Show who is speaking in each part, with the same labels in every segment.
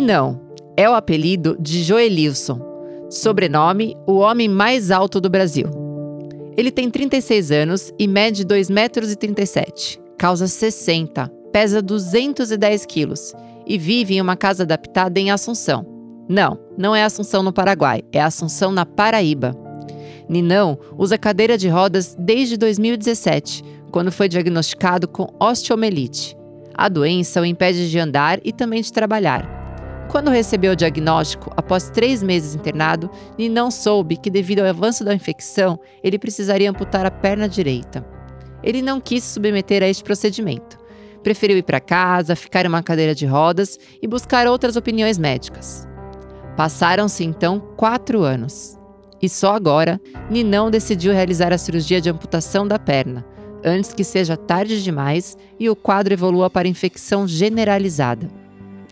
Speaker 1: Ninão é o apelido de Joelilson, sobrenome o homem mais alto do Brasil. Ele tem 36 anos e mede 2,37 metros, causa 60, pesa 210 quilos e vive em uma casa adaptada em Assunção. Não, não é Assunção no Paraguai, é Assunção na Paraíba. Ninão usa cadeira de rodas desde 2017, quando foi diagnosticado com osteomelite. A doença o impede de andar e também de trabalhar. Quando recebeu o diagnóstico, após três meses internado, Ninão soube que, devido ao avanço da infecção, ele precisaria amputar a perna direita. Ele não quis se submeter a este procedimento. Preferiu ir para casa, ficar em uma cadeira de rodas e buscar outras opiniões médicas. Passaram-se então quatro anos. E só agora, Ninão decidiu realizar a cirurgia de amputação da perna, antes que seja tarde demais e o quadro evolua para infecção generalizada.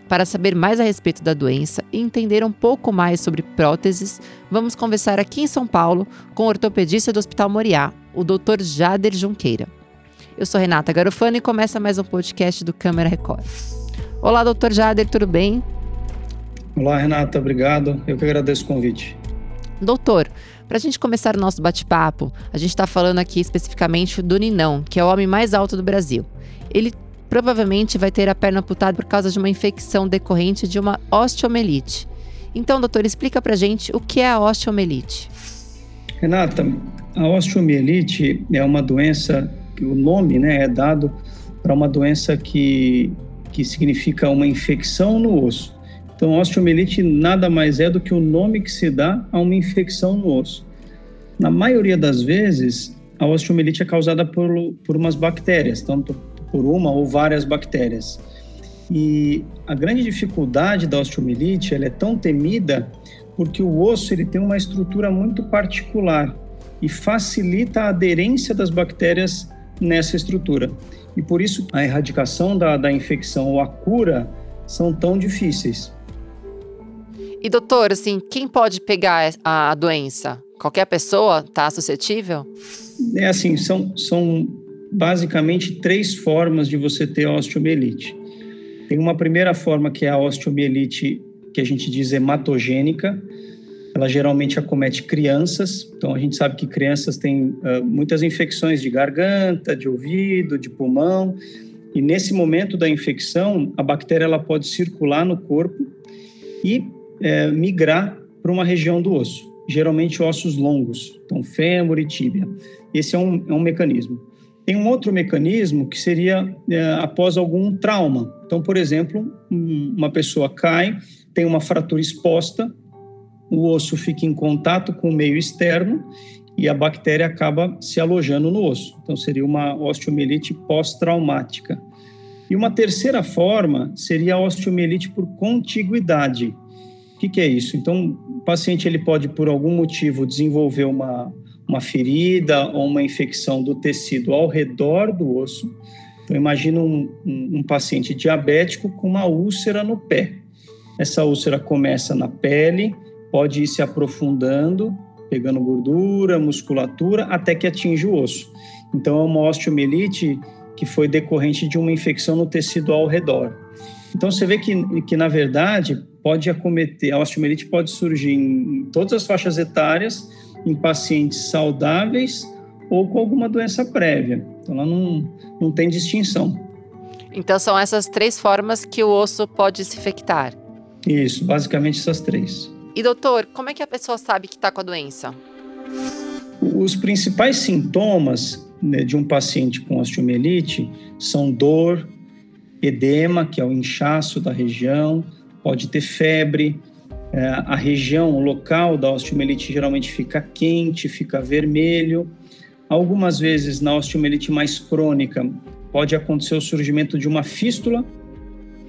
Speaker 1: Para saber mais a respeito da doença e entender um pouco mais sobre próteses, vamos conversar aqui em São Paulo com o ortopedista do Hospital Moriá, o Dr. Jader Junqueira. Eu sou Renata Garofano e começa mais um podcast do Câmara Record. Olá, Dr. Jader, tudo bem?
Speaker 2: Olá, Renata, obrigado. Eu que agradeço o convite.
Speaker 1: Doutor, para a gente começar o nosso bate-papo, a gente está falando aqui especificamente do Ninão, que é o homem mais alto do Brasil. Ele provavelmente vai ter a perna amputada por causa de uma infecção decorrente de uma osteomelite. Então, doutor, explica para a gente o que é a osteomelite.
Speaker 2: Renata, a osteomielite é uma doença que o nome né, é dado para uma doença que, que significa uma infecção no osso. Então, osteomielite nada mais é do que o nome que se dá a uma infecção no osso. Na maioria das vezes, a osteomielite é causada por, por umas bactérias, tanto por uma ou várias bactérias. E a grande dificuldade da osteomielite, ela é tão temida porque o osso ele tem uma estrutura muito particular e facilita a aderência das bactérias nessa estrutura. E por isso a erradicação da, da infecção ou a cura são tão difíceis.
Speaker 1: E doutor, assim, quem pode pegar a doença? Qualquer pessoa está suscetível?
Speaker 2: É assim, são, são basicamente três formas de você ter osteomielite. Tem uma primeira forma que é a osteomielite que a gente diz hematogênica. Ela geralmente acomete crianças, então a gente sabe que crianças têm uh, muitas infecções de garganta, de ouvido, de pulmão, e nesse momento da infecção, a bactéria ela pode circular no corpo e é, migrar para uma região do osso, geralmente ossos longos, então fêmur e tíbia. Esse é um, é um mecanismo. Tem um outro mecanismo que seria é, após algum trauma. Então, por exemplo, uma pessoa cai, tem uma fratura exposta, o osso fica em contato com o meio externo e a bactéria acaba se alojando no osso. Então, seria uma osteomielite pós-traumática. E uma terceira forma seria a osteomielite por contiguidade. O que, que, é isso? Então, o paciente ele pode, por algum motivo, desenvolver uma, uma ferida ou uma infecção do tecido ao redor do osso. Então, imagina um, um, um paciente diabético com uma úlcera no pé. Essa úlcera começa na pele, pode ir se aprofundando, pegando gordura, musculatura, até que atinge o osso. Então, é uma osteomielite que foi decorrente de uma infecção no tecido ao redor. Então, você vê que, que na verdade, pode acometer, a osteomielite pode surgir em todas as faixas etárias, em pacientes saudáveis ou com alguma doença prévia. Então, ela não, não tem distinção.
Speaker 1: Então, são essas três formas que o osso pode se infectar?
Speaker 2: Isso, basicamente essas três.
Speaker 1: E, doutor, como é que a pessoa sabe que está com a doença?
Speaker 2: Os principais sintomas né, de um paciente com osteomielite são dor, edema, que é o inchaço da região, pode ter febre, é, a região, local da osteomielite geralmente fica quente, fica vermelho. Algumas vezes na osteomielite mais crônica pode acontecer o surgimento de uma fístula,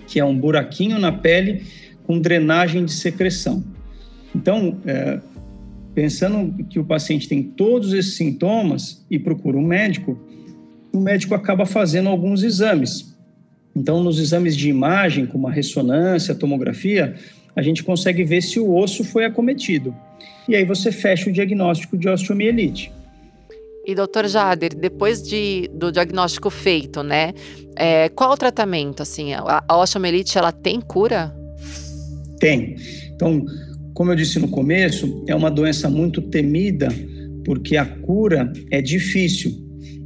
Speaker 2: que é um buraquinho na pele com drenagem de secreção. Então, é, pensando que o paciente tem todos esses sintomas e procura um médico, o médico acaba fazendo alguns exames. Então, nos exames de imagem, como a ressonância, a tomografia, a gente consegue ver se o osso foi acometido. E aí você fecha o diagnóstico de osteomielite.
Speaker 1: E doutor Jader, depois de, do diagnóstico feito, né, é, qual o tratamento? Assim, a, a osteomielite ela tem cura?
Speaker 2: Tem. Então, como eu disse no começo, é uma doença muito temida porque a cura é difícil.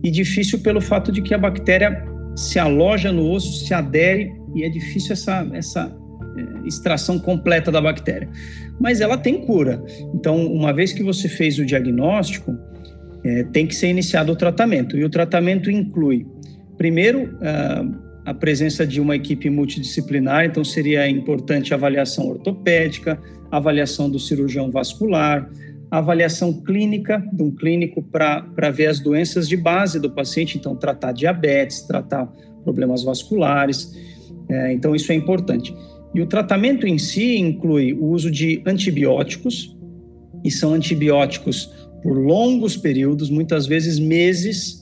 Speaker 2: E difícil pelo fato de que a bactéria se aloja no osso, se adere e é difícil essa, essa extração completa da bactéria. Mas ela tem cura. Então, uma vez que você fez o diagnóstico, é, tem que ser iniciado o tratamento. E o tratamento inclui, primeiro, a presença de uma equipe multidisciplinar, então seria importante a avaliação ortopédica, avaliação do cirurgião vascular, avaliação clínica de um clínico para ver as doenças de base do paciente, então tratar diabetes, tratar problemas vasculares, é, então isso é importante. E o tratamento em si inclui o uso de antibióticos, e são antibióticos por longos períodos, muitas vezes meses,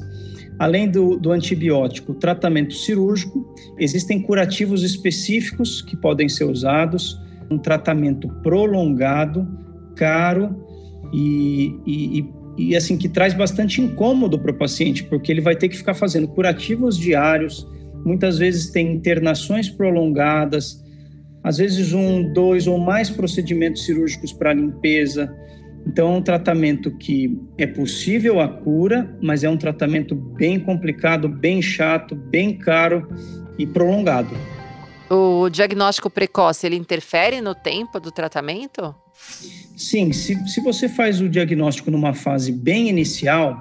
Speaker 2: Além do, do, antibiótico, tratamento cirúrgico, existem curativos específicos que podem ser usados, um tratamento prolongado, caro e, e, e assim que traz bastante incômodo para o paciente, porque ele vai ter que ficar fazendo curativos diários, muitas vezes tem internações prolongadas, às vezes um, dois ou mais procedimentos cirúrgicos para limpeza. Então, é um tratamento que é possível a cura, mas é um tratamento bem complicado, bem chato, bem caro e prolongado.
Speaker 1: O diagnóstico precoce, ele interfere no tempo do tratamento?
Speaker 2: Sim, se, se você faz o diagnóstico numa fase bem inicial,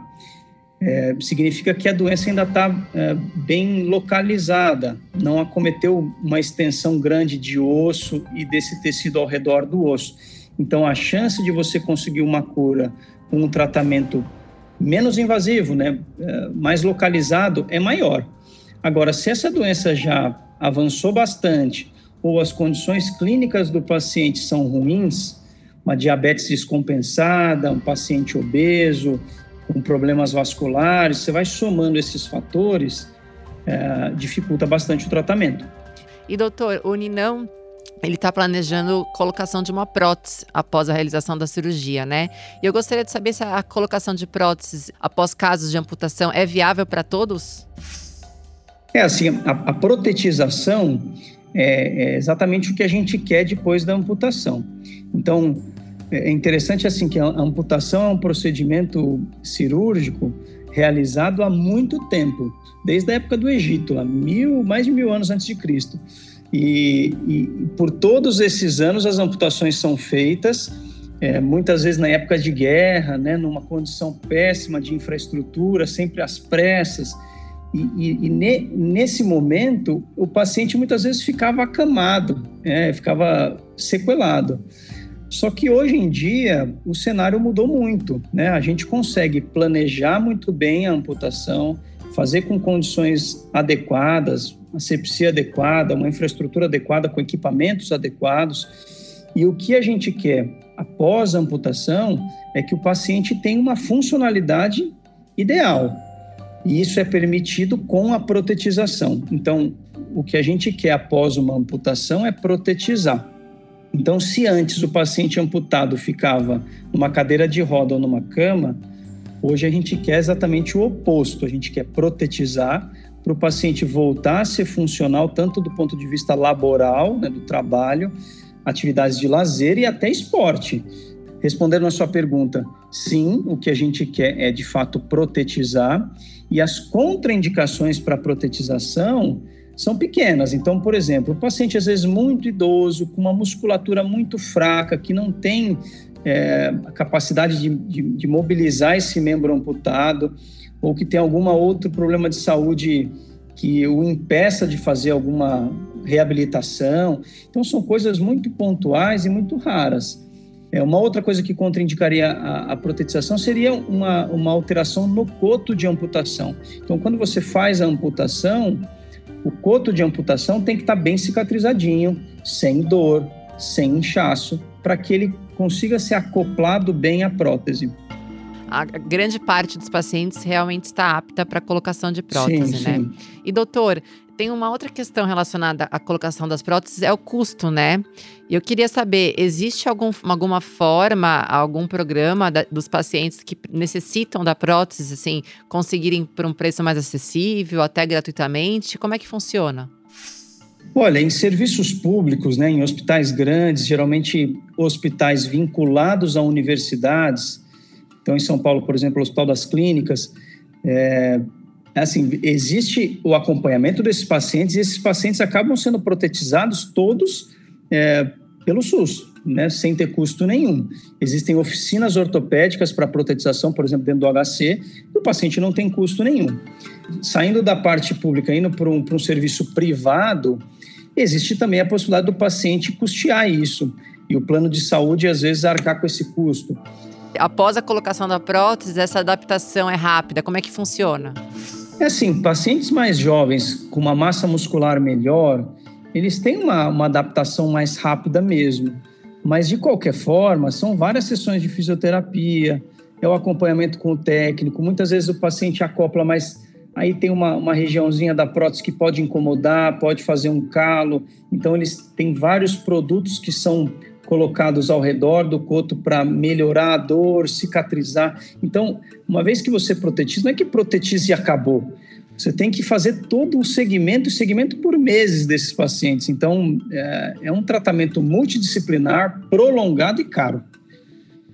Speaker 2: é, significa que a doença ainda está é, bem localizada, não acometeu uma extensão grande de osso e desse tecido ao redor do osso. Então, a chance de você conseguir uma cura com um tratamento menos invasivo, né, é, mais localizado, é maior. Agora, se essa doença já avançou bastante ou as condições clínicas do paciente são ruins, uma diabetes descompensada, um paciente obeso, com problemas vasculares, você vai somando esses fatores, é, dificulta bastante o tratamento.
Speaker 1: E doutor, o Ninão ele está planejando colocação de uma prótese após a realização da cirurgia, né? E eu gostaria de saber se a colocação de próteses após casos de amputação é viável para todos?
Speaker 2: É assim, a, a protetização é, é, exatamente o que a gente quer depois da amputação. Então, é, é interessante assim que a amputação é um procedimento cirúrgico realizado há muito tempo, desde a época do Egito, há mil, mais de mil anos antes de Cristo. E, e por todos esses anos as amputações são feitas, é, muitas vezes na época de guerra, né, numa condição péssima de infraestrutura, sempre às pressas. E, e, e ne, nesse momento, o paciente muitas vezes ficava acamado, é, ficava sequelado. Só que hoje em dia o cenário mudou muito, né? A gente consegue planejar muito bem a amputação, fazer com condições adequadas, asepsia adequada, uma infraestrutura adequada com equipamentos adequados. E o que a gente quer após a amputação é que o paciente tenha uma funcionalidade ideal. E isso é permitido com a protetização. Então, o que a gente quer após uma amputação é protetizar. Então, se antes o paciente amputado ficava numa cadeira de roda ou numa cama, hoje a gente quer exatamente o oposto. A gente quer protetizar para o paciente voltar a ser funcional, tanto do ponto de vista laboral, né, do trabalho, atividades de lazer e até esporte. Respondendo a sua pergunta, sim, o que a gente quer é de fato protetizar e as contraindicações para protetização são pequenas. Então, por exemplo, o paciente às vezes muito idoso, com uma musculatura muito fraca, que não tem é, a capacidade de, de, de mobilizar esse membro amputado, ou que tem algum outro problema de saúde que o impeça de fazer alguma reabilitação. Então, são coisas muito pontuais e muito raras. É, uma outra coisa que contraindicaria a, a protetização seria uma, uma alteração no coto de amputação. Então, quando você faz a amputação, o coto de amputação tem que estar bem cicatrizadinho, sem dor, sem inchaço, para que ele consiga ser acoplado bem à prótese
Speaker 1: a grande parte dos pacientes realmente está apta para colocação de prótese, sim, né? Sim. E doutor, tem uma outra questão relacionada à colocação das próteses, é o custo, né? E eu queria saber, existe algum, alguma forma, algum programa da, dos pacientes que necessitam da prótese, assim, conseguirem por um preço mais acessível, até gratuitamente? Como é que funciona?
Speaker 2: Olha, em serviços públicos, né, em hospitais grandes, geralmente hospitais vinculados a universidades, então em São Paulo, por exemplo, o Hospital das Clínicas, é, assim, existe o acompanhamento desses pacientes e esses pacientes acabam sendo protetizados todos é, pelo SUS, né, sem ter custo nenhum. Existem oficinas ortopédicas para protetização, por exemplo, dentro do HC, e o paciente não tem custo nenhum. Saindo da parte pública, indo para um, um serviço privado, existe também a possibilidade do paciente custear isso e o plano de saúde, às vezes, arcar com esse custo.
Speaker 1: Após a colocação da prótese, essa adaptação é rápida? Como é que funciona?
Speaker 2: É assim, pacientes mais jovens com uma massa muscular melhor, eles têm uma, uma adaptação mais rápida mesmo. Mas, de qualquer forma, são várias sessões de fisioterapia, é o acompanhamento com o técnico. Muitas vezes o paciente acopla, mas aí tem uma, uma regiãozinha da prótese que pode incomodar, pode fazer um calo. Então, eles têm vários produtos que são colocados ao redor do coto para melhorar a dor, cicatrizar. Então, uma vez que você protetiza, não é que protetize e acabou. Você tem que fazer todo um segmento, segmento por meses desses pacientes. Então, é, é um tratamento multidisciplinar, prolongado e caro.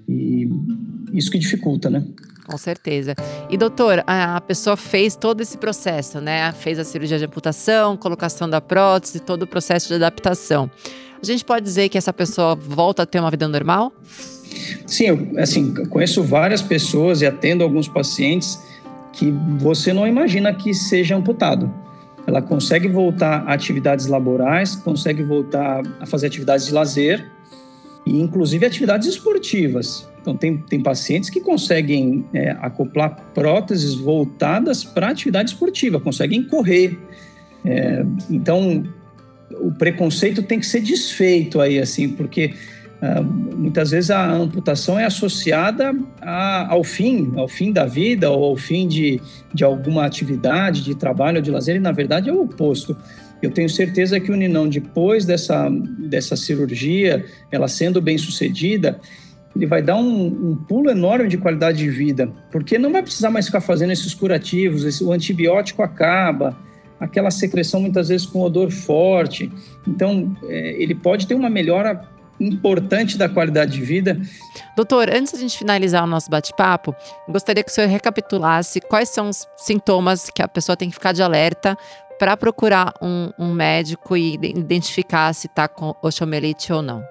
Speaker 2: E isso que dificulta, né?
Speaker 1: Com certeza. E doutor, a pessoa fez todo esse processo, né? Fez a cirurgia de amputação, colocação da prótese, todo o processo de adaptação. A gente pode dizer que essa pessoa volta a ter uma vida normal?
Speaker 2: Sim, eu, assim, conheço várias pessoas e atendo alguns pacientes que você não imagina que seja amputado. Ela consegue voltar a atividades laborais, consegue voltar a fazer atividades de lazer e, inclusive, atividades esportivas. Então, tem, tem pacientes que conseguem é, acoplar próteses voltadas para atividade esportiva, conseguem correr. É, então, o preconceito tem que ser desfeito aí, assim, porque uh, muitas vezes a amputação é associada a, ao fim, ao fim da vida ou ao fim de, de alguma atividade, de trabalho ou de lazer, e na verdade é o oposto. Eu tenho certeza que o Ninão, depois dessa, dessa cirurgia, ela sendo bem sucedida, ele vai dar um, um, pulo enorme de qualidade de vida, porque não vai precisar mais ficar fazendo esses curativos, esse, o antibiótico acaba, aquela secreção muitas vezes com odor forte. Então, é, ele pode ter uma melhora importante da qualidade de vida.
Speaker 1: Doutor, antes de a gente finalizar o nosso bate-papo, gostaria que o senhor recapitulasse quais são os sintomas que a pessoa tem que ficar de alerta para procurar um, um, médico e identificar se está com osteomielite ou não.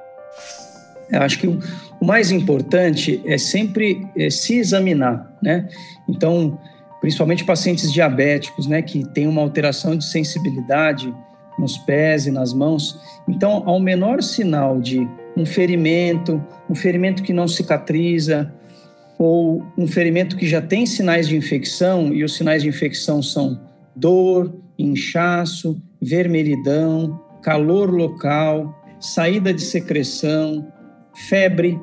Speaker 2: Eu acho que o, o mais importante é sempre é, se examinar, né? Então, principalmente pacientes diabéticos, né, que têm uma alteração de sensibilidade nos pés e nas mãos. Então, ao menor sinal de um ferimento, um ferimento que não cicatriza, ou um ferimento que já tem sinais de infecção, e os sinais de infecção são dor, inchaço, vermelhidão, calor local, saída de secreção, febre.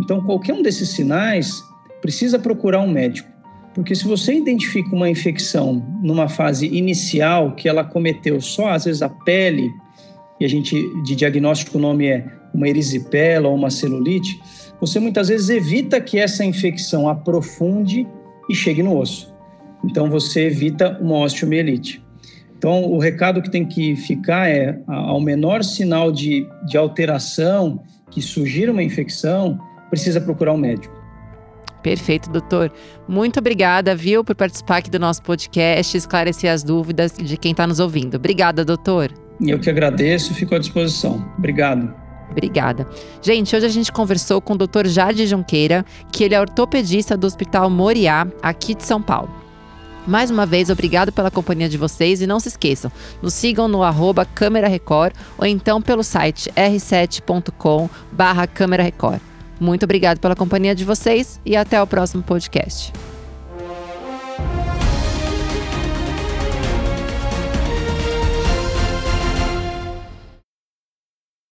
Speaker 2: Então, qualquer um desses sinais precisa procurar um médico. Porque se você identifica uma infecção numa fase inicial, que ela cometeu só às vezes a pele, e a gente de diagnóstico o nome é uma erisipela ou uma celulite, você muitas vezes evita que essa infecção aprofunde e chegue no osso. Então você evita uma osteomielite. Então o recado que tem que ficar é ao menor sinal de, de alteração que surgir uma infecção, precisa procurar um médico.
Speaker 1: Perfeito, doutor. Muito obrigada, viu, por participar aqui do nosso podcast, esclarecer as dúvidas de quem está nos ouvindo. Obrigada, doutor.
Speaker 2: Eu que agradeço, fico à disposição. Obrigado.
Speaker 1: Obrigada. Gente, hoje a gente conversou com o Dr. Jade Junqueira, que ele é ortopedista do Hospital Moriá, aqui de São Paulo. Mais uma vez, obrigado pela companhia de vocês e não se esqueçam, nos sigam no arroba Câmera Record ou então pelo site r7.com barra Câmera Record. Muito obrigado pela companhia de vocês e até o próximo podcast.